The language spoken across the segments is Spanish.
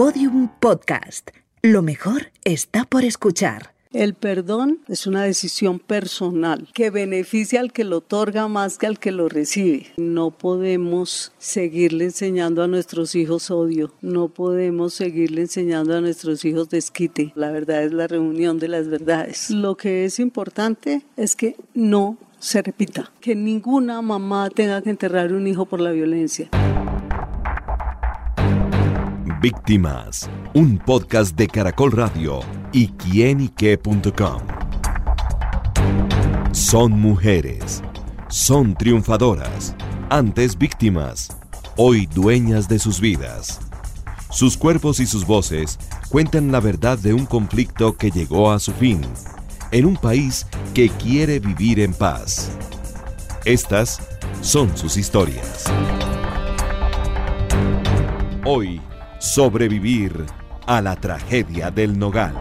Podium Podcast. Lo mejor está por escuchar. El perdón es una decisión personal que beneficia al que lo otorga más que al que lo recibe. No podemos seguirle enseñando a nuestros hijos odio, no podemos seguirle enseñando a nuestros hijos desquite. La verdad es la reunión de las verdades. Lo que es importante es que no se repita, que ninguna mamá tenga que enterrar un hijo por la violencia. Víctimas, un podcast de Caracol Radio y quienique.com. Son mujeres, son triunfadoras, antes víctimas, hoy dueñas de sus vidas. Sus cuerpos y sus voces cuentan la verdad de un conflicto que llegó a su fin, en un país que quiere vivir en paz. Estas son sus historias. Hoy, Sobrevivir a la tragedia del Nogal.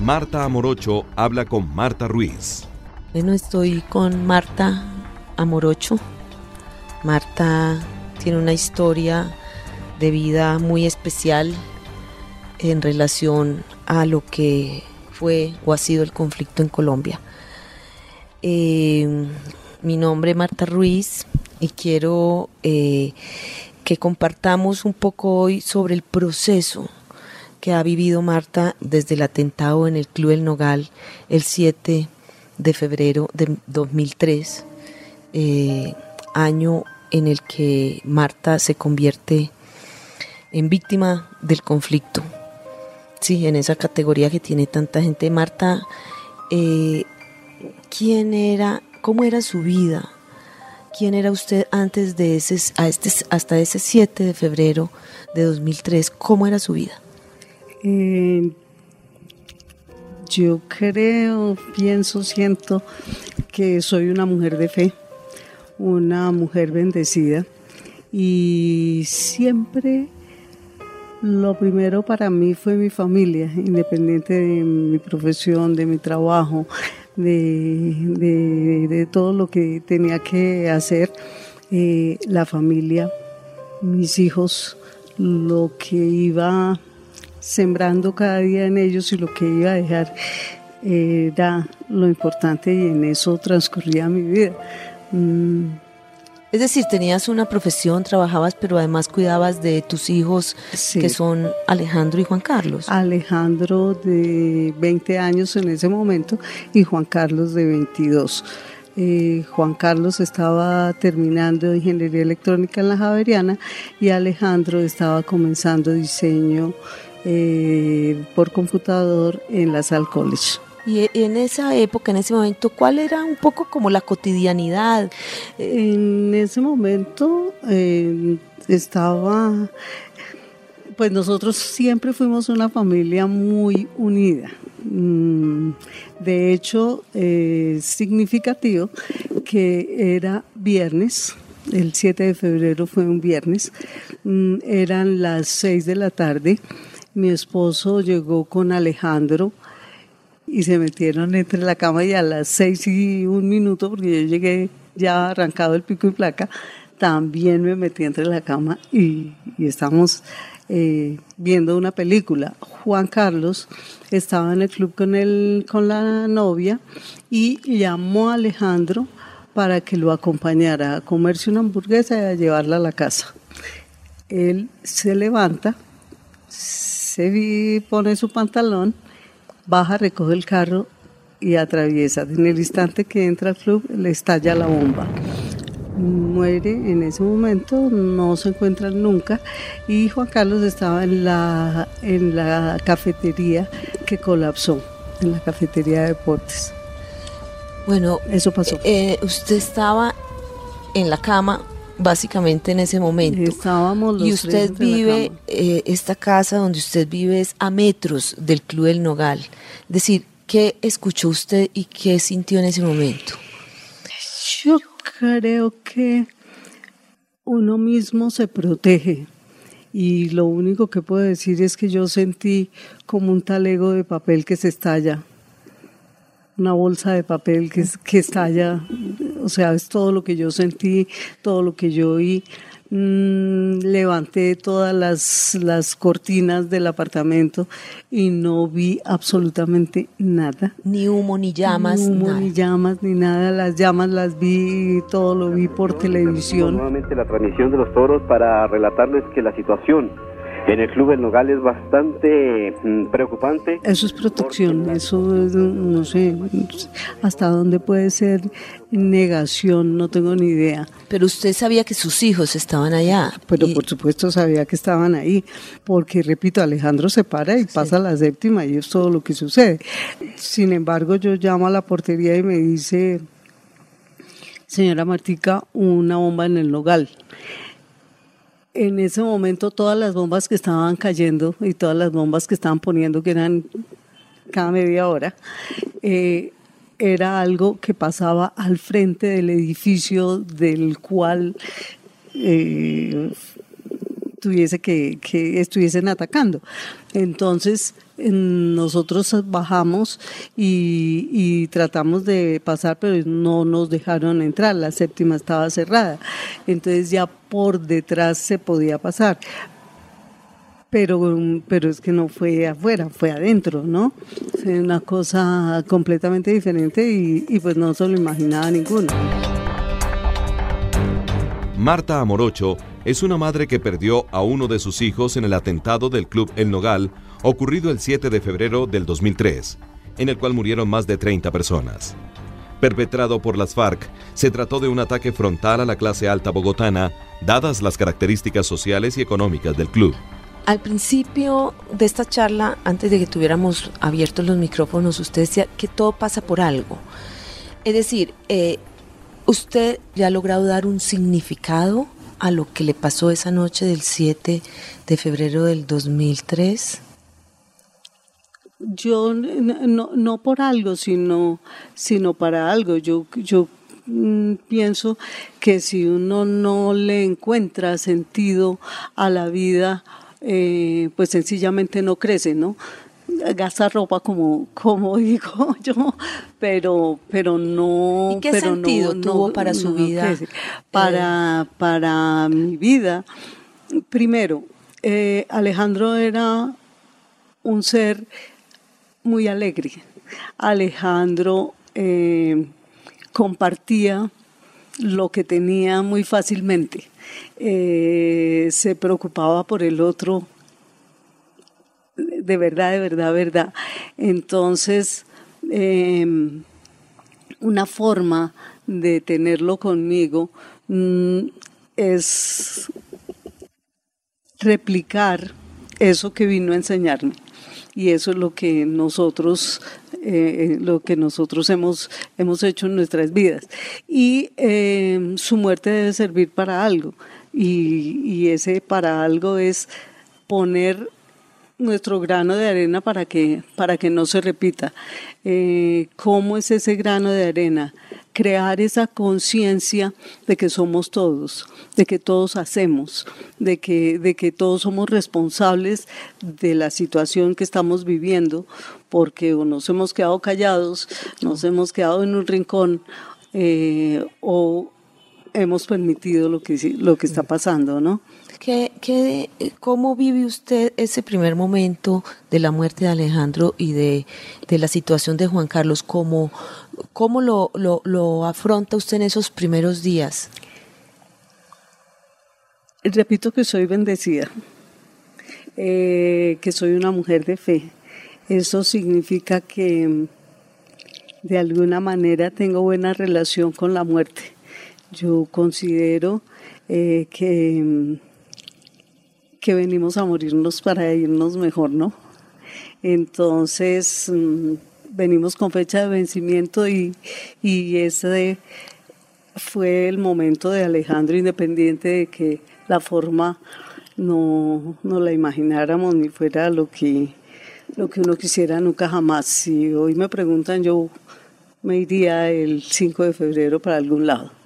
Marta Amorocho habla con Marta Ruiz. Bueno, estoy con Marta Amorocho. Marta tiene una historia de vida muy especial en relación a lo que fue o ha sido el conflicto en Colombia. Eh, mi nombre es Marta Ruiz y quiero eh, que compartamos un poco hoy sobre el proceso que ha vivido Marta desde el atentado en el Club El Nogal el 7 de febrero de 2003, eh, año en el que Marta se convierte en víctima del conflicto. Sí, en esa categoría que tiene tanta gente. Marta, eh, ¿quién era, cómo era su vida quién era usted antes de ese, a este, hasta ese 7 de febrero de 2003, cómo era su vida. Eh, yo creo, pienso, siento que soy una mujer de fe, una mujer bendecida y siempre lo primero para mí fue mi familia, independiente de mi profesión, de mi trabajo, de, todo lo que tenía que hacer eh, la familia, mis hijos, lo que iba sembrando cada día en ellos y lo que iba a dejar era lo importante y en eso transcurría mi vida. Mm, es decir, tenías una profesión, trabajabas, pero además cuidabas de tus hijos, que son Alejandro y Juan Carlos. Alejandro de 20 años en ese momento y Juan Carlos de 22. Eh, Juan Carlos estaba terminando ingeniería electrónica en la Javeriana y Alejandro estaba comenzando diseño eh, por computador en la Sal College. Y en esa época, en ese momento, ¿cuál era un poco como la cotidianidad? En ese momento eh, estaba, pues nosotros siempre fuimos una familia muy unida. Mm, de hecho, es significativo que era viernes, el 7 de febrero fue un viernes, mm, eran las 6 de la tarde, mi esposo llegó con Alejandro, y se metieron entre la cama y a las seis y un minuto, porque yo llegué ya arrancado el pico y placa, también me metí entre la cama y, estamos eh, viendo una película. Juan Carlos estaba en el club con, el, con la novia y llamó a Alejandro para que lo acompañara a comerse una hamburguesa y a llevarla a la casa. Él se levanta, se pone su pantalón baja, recoge el carro y atraviesa. En el instante que entra al club le estalla la bomba. Muere en ese momento, no se encuentran nunca y Juan Carlos estaba en la, en la cafetería que colapsó, en la cafetería de deportes. Bueno, eso pasó. Eh, usted estaba en la cama básicamente en ese momento. Estábamos y usted vive, eh, esta casa donde usted vive es a metros del Club del Nogal. Es decir, ¿qué escuchó usted y qué sintió en ese momento? Yo creo que uno mismo se protege y lo único que puedo decir es que yo sentí como un talego de papel que se estalla una bolsa de papel que, que estalla, o sea, es todo lo que yo sentí, todo lo que yo oí. mm, levanté todas las, las cortinas del apartamento y no vi absolutamente nada. Ni humo, ni llamas. Ni humo, nada. ni llamas, ni nada. Las llamas las vi, todo lo vi por televisión. Nuevamente la transmisión de los toros para relatarles que la situación en el Club El Nogal es bastante mm, preocupante. Eso es protección, eso es, no sé hasta dónde puede ser negación, no tengo ni idea. Pero usted sabía que sus hijos estaban allá. Pero Y- por supuesto sabía que estaban ahí, porque repito, Alejandro se para y pasa la séptima y es todo lo que sucede. Sin embargo, yo llamo a la portería y me dice, señora Martica, una bomba en el nogal. En ese momento todas las bombas que estaban cayendo y todas las bombas que estaban poniendo, que eran cada media hora, eh, era algo que pasaba al frente del edificio del cual eh, tuviese que, que estuviesen atacando. Entonces en- nosotros bajamos y, tratamos de pasar, pero no nos dejaron entrar, la séptima estaba cerrada. Entonces ya por detrás se podía pasar. Pero, pero es que no fue afuera, fue adentro, ¿no? Fue una cosa completamente diferente y, y pues no se lo imaginaba ninguno. Marta Amorocho es una madre que perdió a uno de sus hijos en el atentado del Club El Nogal ocurrido el 7 de febrero del 2003, en el cual murieron más de 30 personas. Perpetrado por las FARC, se trató de un ataque frontal a la clase alta bogotana, dadas las características sociales y económicas del club. Al principio de esta charla, antes de que tuviéramos abiertos los micrófonos, usted decía que todo pasa por algo. Es decir, eh, ¿usted le ha logrado dar un significado a lo que le pasó esa noche del 7 de febrero del 2003? Yo no, no por algo, sino, sino para algo. Yo, yo mm, pienso que si uno no le encuentra sentido a la vida, eh, pues sencillamente no crece, ¿no? Gasta ropa como, como digo yo, pero, pero no. ¿Y qué pero sentido no- tuvo para su no vida? Para, para mi vida, primero, eh, Alejandro era un ser muy alegre. Alejandro eh, compartía lo que tenía muy fácilmente. Eh, se preocupaba por el otro de verdad, de verdad, verdad. Entonces, eh, una forma de tenerlo conmigo mm, es replicar eso que vino a enseñarme. Y eso es lo que nosotros, eh, lo que nosotros hemos, hemos hecho en nuestras vidas. Y eh, su muerte debe servir para algo. Y, y ese para algo es poner nuestro grano de arena para que, para que no se repita. Eh, ¿Cómo es ese grano de arena? Crear esa conciencia de que somos todos, de que todos hacemos, de que, de que todos somos responsables de la situación que estamos viviendo, porque o nos hemos quedado callados, nos hemos quedado en un rincón eh, o hemos permitido lo que, lo que está pasando, ¿no? ¿Qué, qué, ¿Cómo vive usted ese primer momento de la muerte de Alejandro y de, de la situación de Juan Carlos? ¿Cómo, cómo lo, lo, lo afronta usted en esos primeros días? Repito que soy bendecida, eh, que soy una mujer de fe. Eso significa que de alguna manera tengo buena relación con la muerte. Yo considero eh, que, que venimos a morirnos para irnos mejor, ¿no? Entonces, mm, venimos con fecha de vencimiento y, y ese fue el momento de Alejandro, independiente de que la forma no, no la imagináramos ni fuera lo que, lo que uno quisiera nunca jamás. Si hoy me preguntan, yo me iría el 5 de febrero para algún lado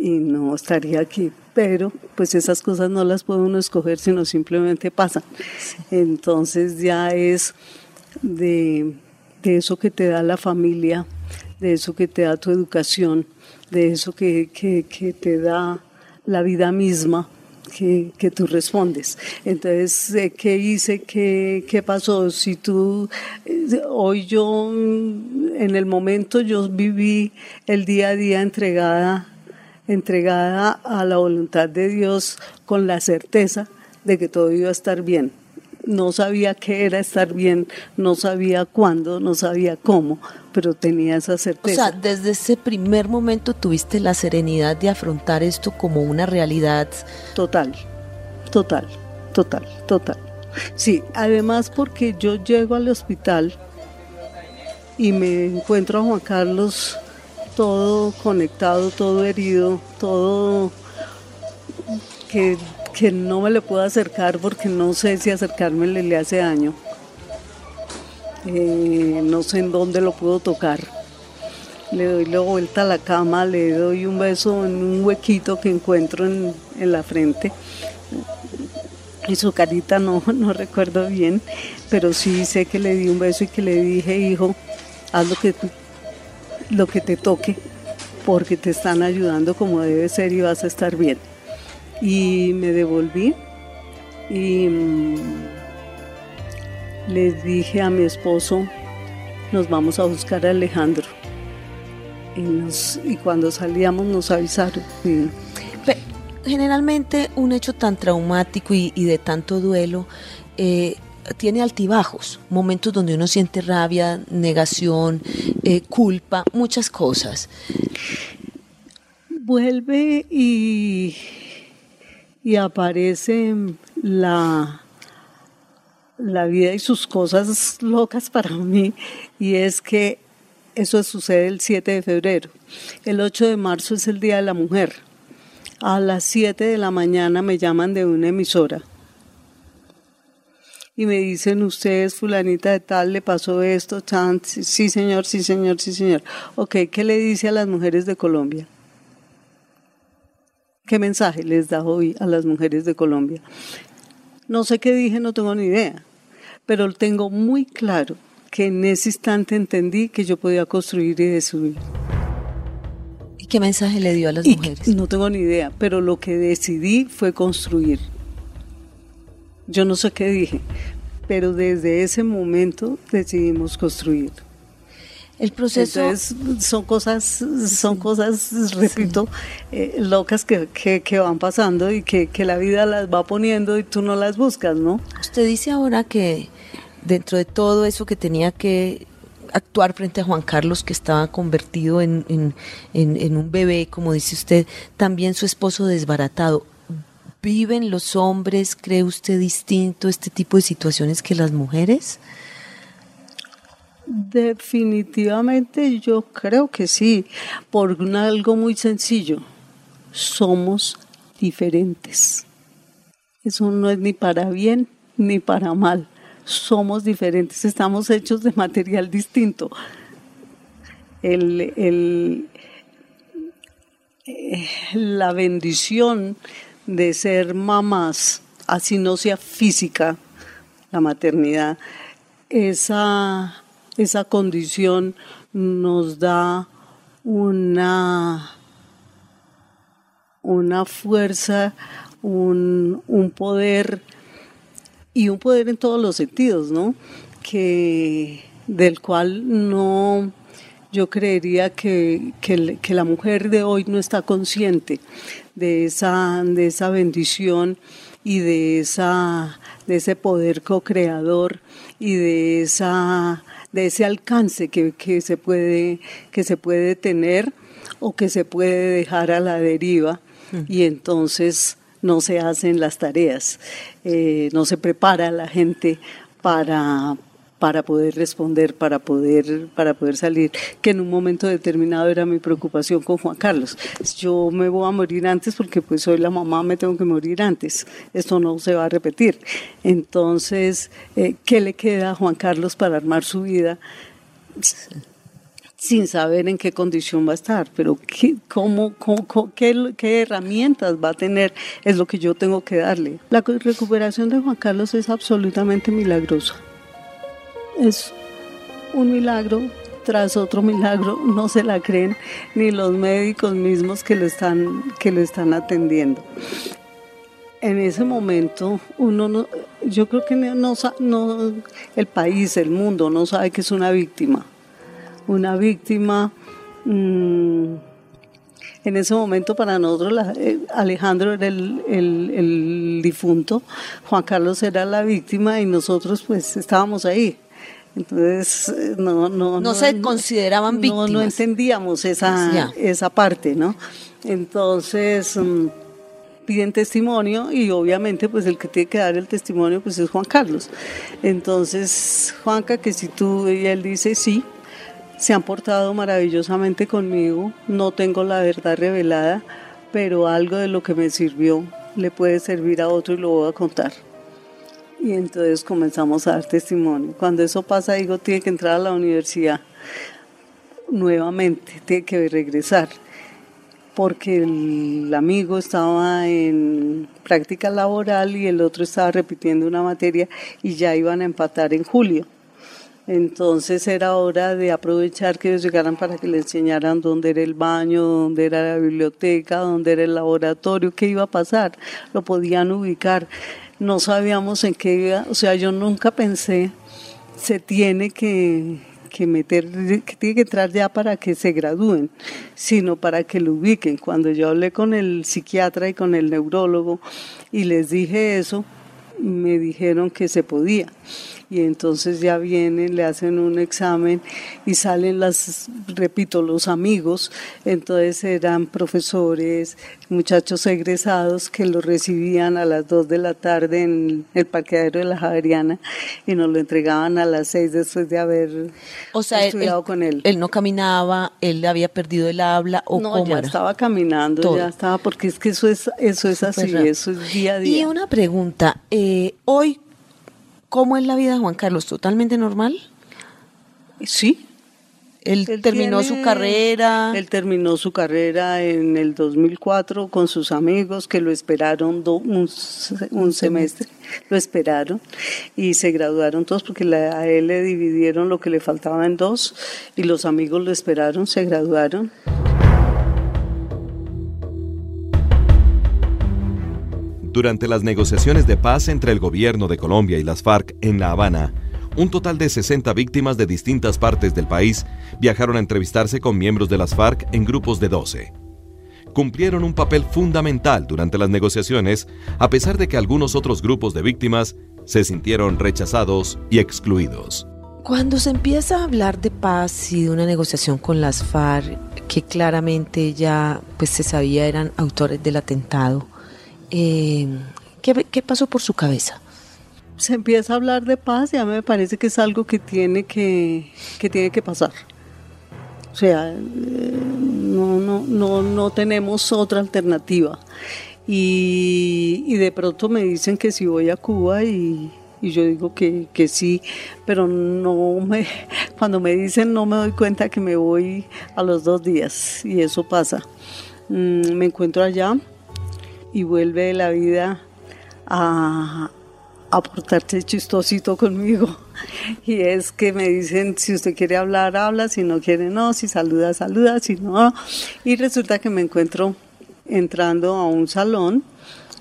y no estaría aquí. Pero pues esas cosas no las puede uno escoger, sino simplemente pasan. Entonces ya es de, de eso que te da la familia, de eso que te da tu educación, de eso que, que, que te da la vida misma que, que, tú respondes. Entonces, ¿qué hice? ¿Qué, ¿Qué, pasó? Si tú, hoy yo, en el momento yo viví el día a día entregada, entregada a la voluntad de Dios con la certeza de que todo iba a estar bien. No sabía qué era estar bien, no sabía cuándo, no sabía cómo, pero tenía esa certeza. O sea, desde ese primer momento tuviste la serenidad de afrontar esto como una realidad. Total, total, total, total. Sí, además porque yo llego al hospital y me encuentro a Juan Carlos todo conectado, todo herido, todo que que no me le puedo acercar porque no sé si acercarme le, hace daño. Eh, no sé en dónde lo puedo tocar. Le doy la vuelta a la cama, le doy un beso en un huequito que encuentro en, en la frente. Y su carita no, no recuerdo bien, pero sí sé que le di un beso y que le dije, hijo, haz lo que, lo que te toque, porque te están ayudando como debe ser y vas a estar bien y me devolví y mm, les dije a mi esposo, nos vamos a buscar a Alejandro. Y, cuando salíamos nos avisaron. Generalmente un hecho tan traumático y, de tanto duelo eh, tiene altibajos, momentos donde uno siente rabia, negación, eh, culpa, muchas cosas. Vuelve y y aparece la, la vida y sus cosas locas para mí y es que eso sucede el 7 de febrero. El 8 de marzo es el Día de la Mujer. A las 7 de la mañana me llaman de una emisora y me dicen, ustedes fulanita de tal, le pasó esto, chan, sí señor, sí señor, sí señor. Ok, ¿qué le dice a las mujeres de Colombia? ¿Qué mensaje les da hoy a las mujeres de Colombia? No sé qué dije, no tengo ni idea, pero tengo muy claro que en ese instante entendí que yo podía construir y destruir. ¿Y qué mensaje le dio a las mujeres? No tengo ni idea, pero lo que decidí fue construir. Yo no sé qué dije, pero desde ese momento decidimos construir. El proceso. Entonces, son cosas, son cosas, repito, eh, locas que, que, van pasando y que, que la vida las va poniendo y tú no las buscas, ¿no? Usted dice ahora que dentro de todo eso que tenía que actuar frente a Juan Carlos, que estaba convertido en, en, en, un bebé, como dice usted, también su esposo desbaratado. ¿Viven los hombres, cree usted, distinto este tipo de situaciones que las mujeres? Definitivamente yo creo que sí, por algo muy sencillo. Somos diferentes. Eso no es ni para bien ni para mal. Somos diferentes, estamos hechos de material distinto. El, eh, la bendición de ser mamás, así no sea física, la maternidad, esa esa condición nos da una, una fuerza, un, poder y un poder en todos los sentidos, ¿no? Que del cual no yo creería que, que, la mujer de hoy no está consciente de esa, de esa bendición y de, esa, de ese poder co-creador y de esa de ese alcance que, se puede, que se puede tener o que se puede dejar a la deriva mm. y entonces no se hacen las tareas, eh, no se prepara la gente para, para poder responder, para poder, para poder salir, que en un momento determinado era mi preocupación con Juan Carlos. Yo me voy a morir antes porque pues soy la mamá, me tengo que morir antes. Esto no se va a repetir. Entonces, eh, ¿qué le queda a Juan Carlos para armar su vida? sin saber en qué condición va a estar, pero qué, cómo, qué, qué, herramientas va a tener es lo que yo tengo que darle. La recuperación de Juan Carlos es absolutamente milagrosa es un milagro tras otro milagro, no se la creen ni los médicos mismos que lo están, que lo están atendiendo. En ese momento, uno no, yo creo que no, no, el país, el mundo no sabe que es una víctima. Una víctima. Mmm, en ese momento para nosotros eh, Alejandro era el, el, difunto, Juan Carlos era la víctima y nosotros pues estábamos ahí. Entonces, eh, no, no, no, se consideraban víctimas. No, entendíamos esa, esa parte, ¿no? Entonces, mm, piden testimonio y obviamente pues el que tiene que dar el testimonio pues es Juan Carlos. Entonces, Juanca, que si tú, y él dice sí, se han portado maravillosamente conmigo, no tengo la verdad revelada, pero algo de lo que me sirvió le puede servir a otro y lo voy a contar. Y entonces comenzamos a dar testimonio. Cuando eso pasa, digo, tiene que entrar a la universidad nuevamente, tiene que regresar, porque el amigo estaba en práctica laboral y el otro estaba repitiendo una materia y ya iban a empatar en julio. Entonces era hora de aprovechar que ellos llegaran para que le enseñaran dónde era el baño, dónde era la biblioteca, dónde era el laboratorio, qué iba a pasar. Lo podían ubicar. No sabíamos en qué iba, o sea, yo nunca pensé, se tiene que, que meter, que tiene que entrar ya para que se gradúen, sino para que lo ubiquen. Cuando yo hablé con el psiquiatra y con el neurólogo y les dije eso, me dijeron que se podía y entonces ya vienen, le hacen un examen y salen las, repito, los amigos, entonces eran profesores, muchachos egresados que lo recibían a las 2 de la tarde en el parqueadero de la Javeriana y nos lo entregaban a las 6 después de haber estudiado con él. Él no caminaba, él había perdido el habla o no, ya estaba caminando, ya estaba, porque es que eso es, eso es así, eso es día a día. Y una pregunta, eh, hoy ¿Cómo es la vida de Juan Carlos? ¿Totalmente normal? Sí. Él, terminó su carrera. Él terminó su carrera en el 2004 con sus amigos que lo esperaron un, semestre, lo esperaron y se graduaron todos porque a él le dividieron lo que le faltaba en dos y los amigos lo esperaron, se graduaron. Durante las negociaciones de paz entre el gobierno de Colombia y las FARC en La Habana, un total de 60 víctimas de distintas partes del país viajaron a entrevistarse con miembros de las FARC en grupos de 12. Cumplieron un papel fundamental durante las negociaciones, a pesar de que algunos otros grupos de víctimas se sintieron rechazados y excluidos. Cuando se empieza a hablar de paz y de una negociación con las FARC, que claramente ya pues se sabía eran autores del atentado, eh, ¿qué, pasó por su cabeza? Se empieza a hablar de paz y a mí me parece que es algo que tiene que, que, tiene que pasar. O sea, eh, no, no, no, no tenemos otra alternativa. Y, y, de pronto me dicen que si voy a Cuba y, y yo digo que, que, sí, pero no me, cuando me dicen no me doy cuenta que me voy a los dos días y eso pasa. Mm, me encuentro allá y vuelve la vida a, a portarse chistosito conmigo. Y es que me dicen, si usted quiere hablar, habla, si no quiere, no, si saluda, saluda, si no. Y resulta que me encuentro entrando a un salón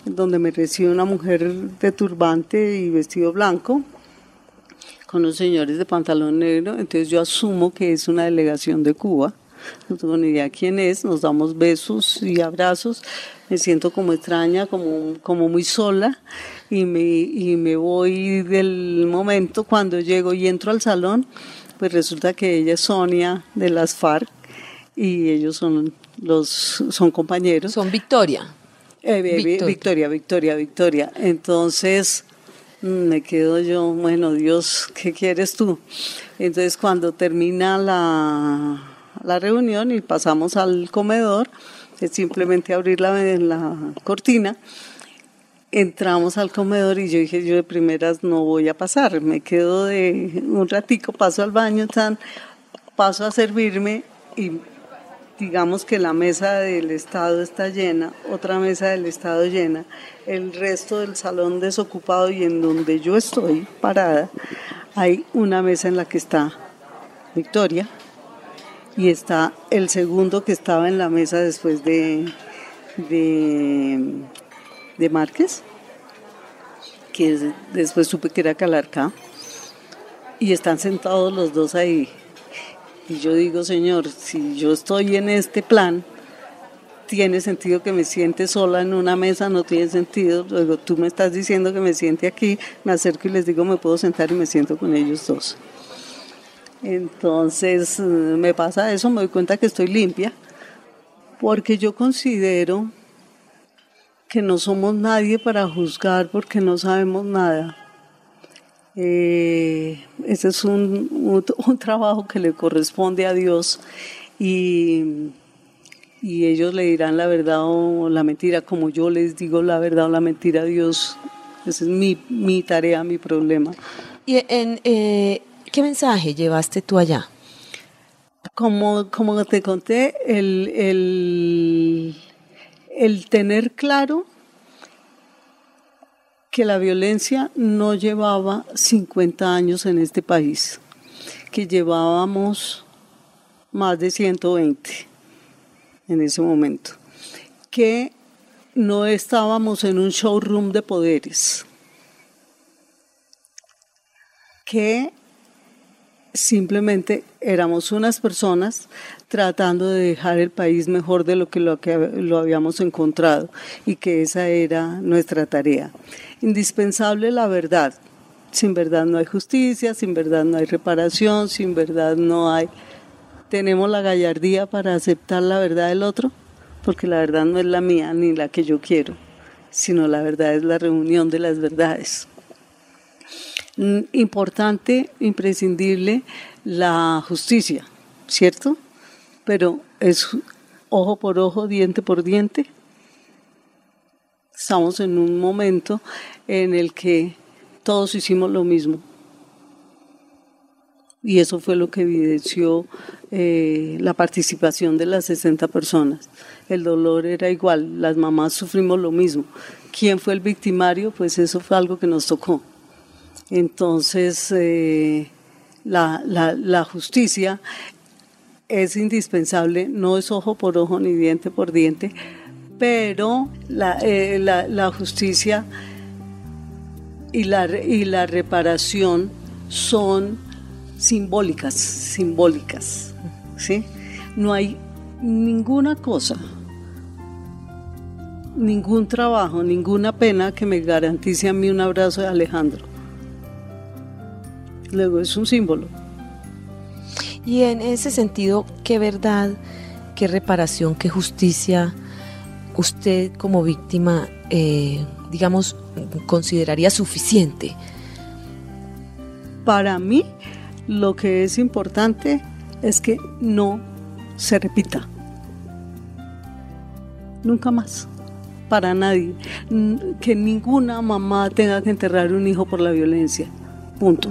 donde me recibe una mujer de turbante y vestido blanco con los señores de pantalón negro. Entonces yo asumo que es una delegación de Cuba no tengo ni idea quién es, nos damos besos y abrazos, me siento como extraña, como, como muy sola y me, y me voy del momento cuando llego y entro al salón, pues resulta que ella es Sonia de las FARC y ellos son los son compañeros. Son Victoria. Eh, Victoria. Victoria, Victoria, Victoria. Entonces mm, me quedo yo, bueno, Dios, ¿qué quieres tú? Entonces cuando termina la, la reunión y pasamos al comedor, simplemente abrir la, la cortina. Entramos al comedor y yo dije, yo de primeras no voy a pasar, me quedo de un ratico, paso al baño, tan, paso a servirme y digamos que la mesa del Estado está llena, otra mesa del Estado llena, el resto del salón desocupado y en donde yo estoy parada hay una mesa en la que está Victoria, y está el segundo que estaba en la mesa después de, de, de Márquez, que después supe que era Calarcá, y están sentados los dos ahí. Y yo digo, Señor, si yo estoy en este plan, tiene sentido que me siente sola en una mesa, no tiene sentido. Luego tú me estás diciendo que me siente aquí, me acerco y les digo, me puedo sentar y me siento con ellos dos. Entonces me pasa eso, me doy cuenta que estoy limpia, porque yo considero que no somos nadie para juzgar porque no sabemos nada. Eh, ese es un, un, un, trabajo que le corresponde a Dios y, y, ellos le dirán la verdad o la mentira, como yo les digo la verdad o la mentira a Dios. Esa es mi, mi tarea, mi problema. ¿Y en, eh, qué mensaje llevaste tú allá? Como, como te conté, el, el, el tener claro que la violencia no llevaba 50 años en este país, que llevábamos más de 120 en ese momento, que no estábamos en un showroom de poderes, que simplemente éramos unas personas tratando de dejar el país mejor de lo que lo, que lo habíamos encontrado y que esa era nuestra tarea. Indispensable la verdad. Sin verdad no hay justicia, sin verdad no hay reparación, sin verdad no hay... ¿Tenemos la gallardía para aceptar la verdad del otro? Porque la verdad no es la mía ni la que yo quiero, sino la verdad es la reunión de las verdades importante, imprescindible la justicia, ¿cierto? Pero es ojo por ojo, diente por diente. Estamos en un momento en el que todos hicimos lo mismo. Y eso fue lo que evidenció eh, la participación de las 60 personas. El dolor era igual, las mamás sufrimos lo mismo. ¿Quién fue el victimario? Pues eso fue algo que nos tocó. Entonces, eh, la, justicia es indispensable, no es ojo por ojo ni diente por diente, pero la, eh, la justicia y la, y la reparación son simbólicas, simbólicas, ¿sí? No hay ninguna cosa, ningún trabajo, ninguna pena que me garantice a mí un abrazo de Alejandro. Luego es un símbolo. Y en ese sentido, ¿qué verdad, qué reparación, qué justicia usted como víctima, eh, digamos, consideraría suficiente? Para mí, lo que es importante es que no se repita. Nunca más. Para nadie. Que ninguna mamá tenga que enterrar un hijo por la violencia. Punto.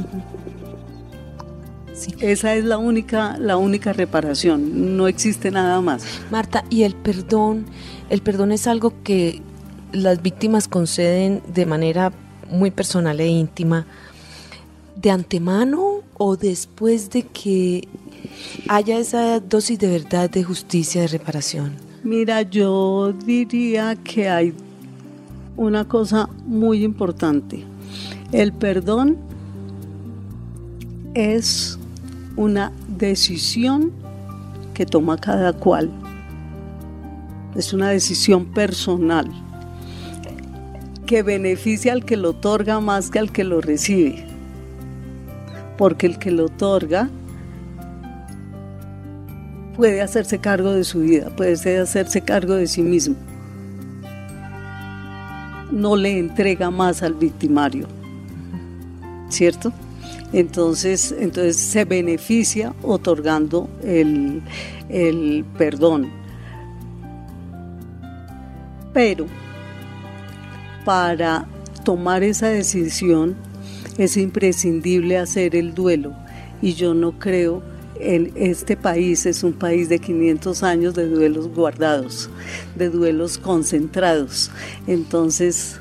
Sí. Esa es la única, la única reparación, no existe nada más. Marta, ¿y el perdón? El perdón es algo que las víctimas conceden de manera muy personal e íntima, de antemano o después de que haya esa dosis de verdad, de justicia, de reparación? Mira, yo diría que hay una cosa muy importante. El perdón es una decisión que toma cada cual. Es una decisión personal que beneficia al que lo otorga más que al que lo recibe. Porque el que lo otorga puede hacerse cargo de su vida, puede hacerse cargo de sí mismo. No le entrega más al victimario. ¿Cierto? Entonces, entonces se beneficia otorgando el, el perdón. Pero para tomar esa decisión es imprescindible hacer el duelo y yo no creo en este país es un país de 500 años de duelos guardados, de duelos concentrados. Entonces,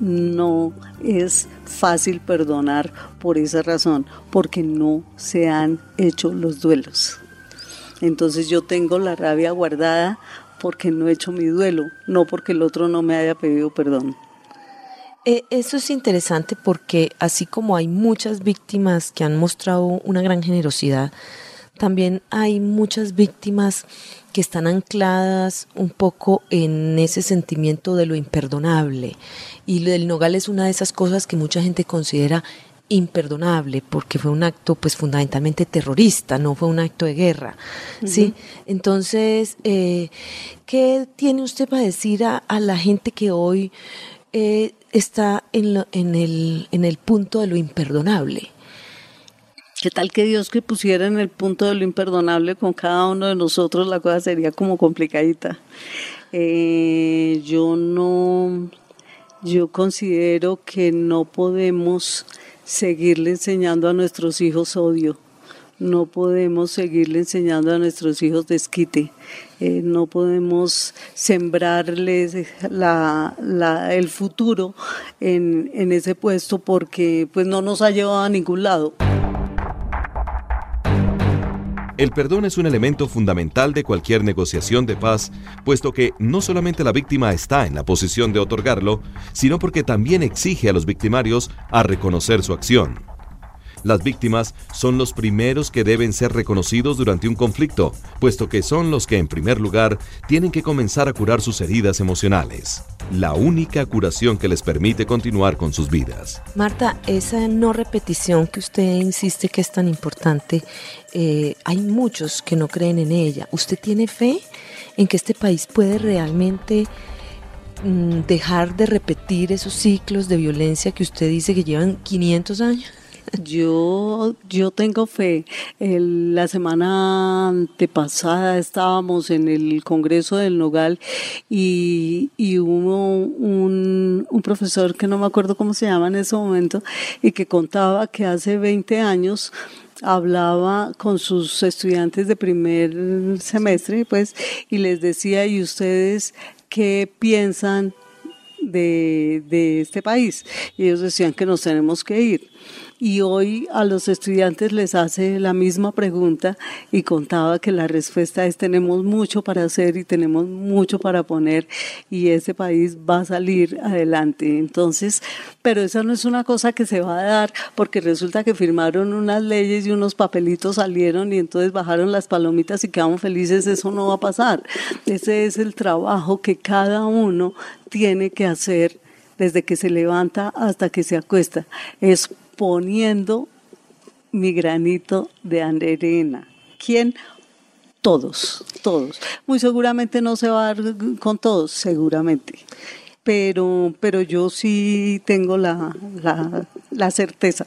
no es fácil perdonar por esa razón, porque no se han hecho los duelos. Entonces yo tengo la rabia guardada porque no he hecho mi duelo, no porque el otro no me haya pedido perdón. Eh, eso es interesante porque así como hay muchas víctimas que han mostrado una gran generosidad, también hay muchas víctimas que están ancladas un poco en ese sentimiento de lo imperdonable. Y el Nogal es una de esas cosas que mucha gente considera imperdonable porque fue un acto pues fundamentalmente terrorista, no fue un acto de guerra, ¿sí? Entonces, eh, ¿qué tiene usted para decir a, la gente que hoy eh, está en, en, el, en el punto de lo imperdonable? ¿Qué tal que Dios que pusiera en el punto de lo imperdonable con cada uno de nosotros? La cosa sería como complicadita. Eh, yo no, yo considero que no podemos seguirle enseñando a nuestros hijos odio. No podemos seguirle enseñando a nuestros hijos desquite. Eh, no podemos sembrarles el futuro en, en ese puesto porque pues no nos ha llevado a ningún lado. El perdón es un elemento fundamental de cualquier negociación de paz, puesto que no solamente la víctima está en la posición de otorgarlo, sino porque también exige a los victimarios a reconocer su acción. Las víctimas son los primeros que deben ser reconocidos durante un conflicto, puesto que son los que en primer lugar tienen que comenzar a curar sus heridas emocionales, la única curación que les permite continuar con sus vidas. Marta, esa no repetición que usted insiste que es tan importante, eh, hay muchos que no creen en ella. ¿Usted tiene fe en que este país puede realmente mm, dejar de repetir esos ciclos de violencia que usted dice que llevan 500 años? Yo, yo tengo fe. la semana antepasada estábamos en el Congreso del Nogal y, hubo un, un, profesor que no me acuerdo cómo se llama en ese momento y que contaba que hace 20 años hablaba con sus estudiantes de primer semestre pues y les decía y ustedes qué piensan de, de este país y ellos decían que nos tenemos que ir y hoy a los estudiantes les hace la misma pregunta y contaba que la respuesta es tenemos mucho para hacer y tenemos mucho para poner y ese país va a salir adelante. Entonces, pero esa no es una cosa que se va a dar porque resulta que firmaron unas leyes y unos papelitos salieron y entonces bajaron las palomitas y quedamos felices, eso no va a pasar. Ese es el trabajo que cada uno tiene que hacer desde que se levanta hasta que se acuesta. Es poniendo mi granito de arena. ¿Quién? Todos, todos. Muy seguramente no se va a dar con todos, seguramente. Pero, pero yo sí tengo la, la, certeza.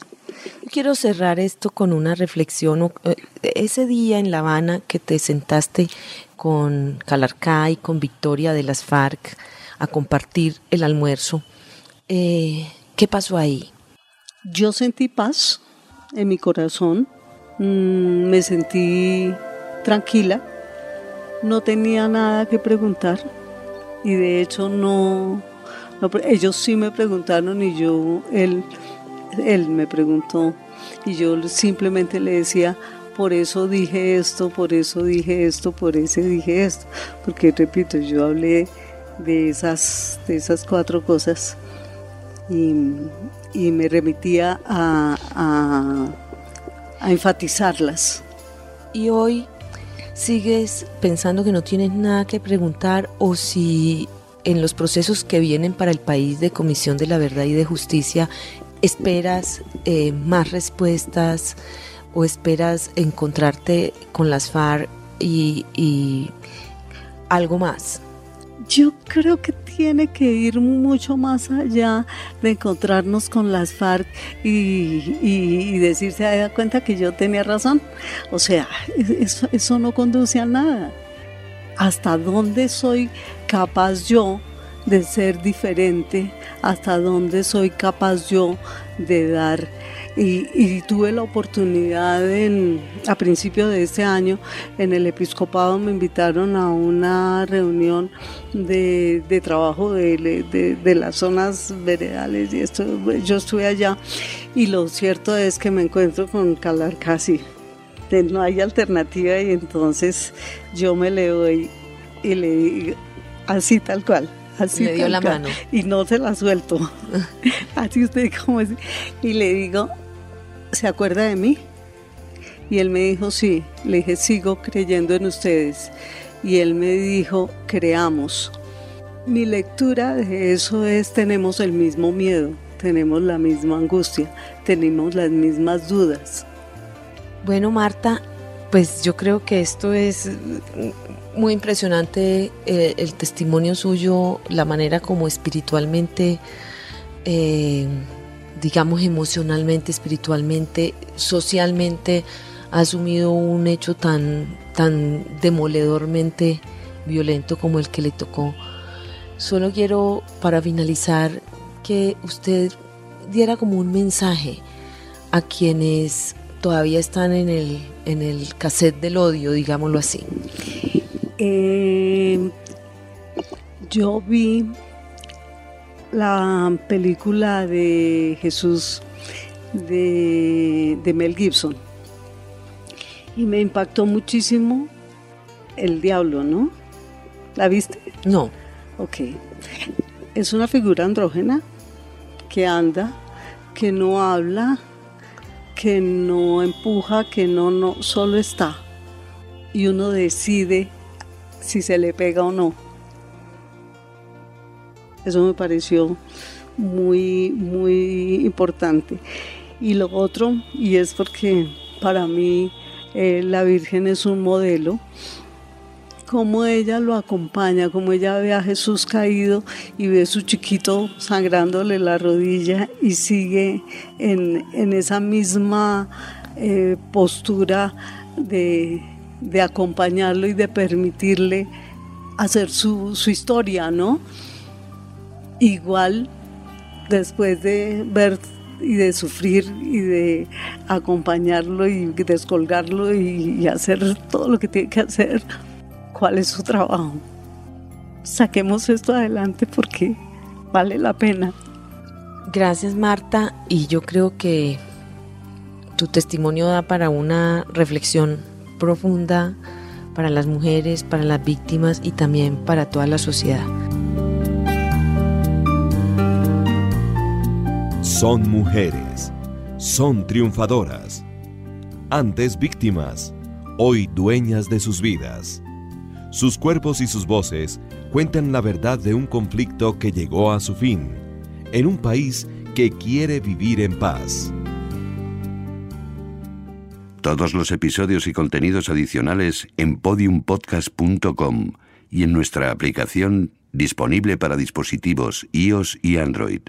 Quiero cerrar esto con una reflexión. Ese día en La Habana que te sentaste con Calarcá y con Victoria de las FARC a compartir el almuerzo, eh, ¿qué pasó ahí? Yo sentí paz en mi corazón, mm, me sentí tranquila, no tenía nada que preguntar y de hecho no, ellos sí me preguntaron y yo, él, él me preguntó y yo simplemente le decía, por eso dije esto, por eso dije esto, por eso dije esto, porque repito, yo hablé de esas, de esas cuatro cosas y, y me remitía a, a, enfatizarlas. ¿Y hoy sigues pensando que no tienes nada que preguntar o si en los procesos que vienen para el país de Comisión de la Verdad y de Justicia esperas eh, más respuestas o esperas encontrarte con las FARC y, y algo más? Yo creo que tiene que ir mucho más allá de encontrarnos con las FARC y, decirse, ¿se da cuenta que yo tenía razón? O sea, eso, eso no conduce a nada. ¿Hasta dónde soy capaz yo de ser diferente? ¿Hasta dónde soy capaz yo de dar y, tuve la oportunidad a principio de este año en el episcopado me invitaron a una reunión de, trabajo de, las zonas veredales y esto yo estuve allá y lo cierto es que me encuentro con Calarcasi no hay alternativa y entonces yo me le doy y le digo así tal cual. Así le dio la mano. Y no se la suelto. así usted como es. Y le digo, ¿se acuerda de mí? Y él me dijo, sí. Le dije, sigo creyendo en ustedes. Y él me dijo, creamos. Mi lectura de eso es, tenemos el mismo miedo, tenemos la misma angustia, tenemos las mismas dudas. Bueno, Marta, pues yo creo que esto es muy impresionante eh, el testimonio suyo, la manera como espiritualmente, eh, digamos emocionalmente, espiritualmente, socialmente ha asumido un hecho tan, tan demoledormente violento como el que le tocó. Solo quiero, para finalizar, que usted diera como un mensaje a quienes todavía están en el, en el cassette del odio, digámoslo así. Eh, yo vi la película de Jesús de, de Mel Gibson y me impactó muchísimo el diablo, ¿no? ¿La viste? No. Ok. Es una figura andrógena que anda, que no habla, que no empuja, que no, no, solo está. Y uno decide si se le pega o no. Eso me pareció muy, muy importante. Y lo otro, y es porque para mí eh, la Virgen es un modelo, como ella lo acompaña, como ella ve a Jesús caído y ve a su chiquito sangrándole la rodilla y sigue en, esa misma eh, postura de, acompañarlo y de permitirle hacer su, su historia, ¿no? Igual después de ver y de sufrir y de acompañarlo y descolgarlo y, hacer todo lo que tiene que hacer, ¿cuál es su trabajo? Saquemos esto adelante porque vale la pena. Gracias Marta y yo creo que tu testimonio da para una reflexión profunda para las mujeres, para las víctimas y también para toda la sociedad. Son mujeres, son triunfadoras, antes víctimas, hoy dueñas de sus vidas. Sus cuerpos y sus voces cuentan la verdad de un conflicto que llegó a su fin, en un país que quiere vivir en paz. Todos los episodios y contenidos adicionales en podiumpodcast.com y en nuestra aplicación disponible para dispositivos iOS y Android.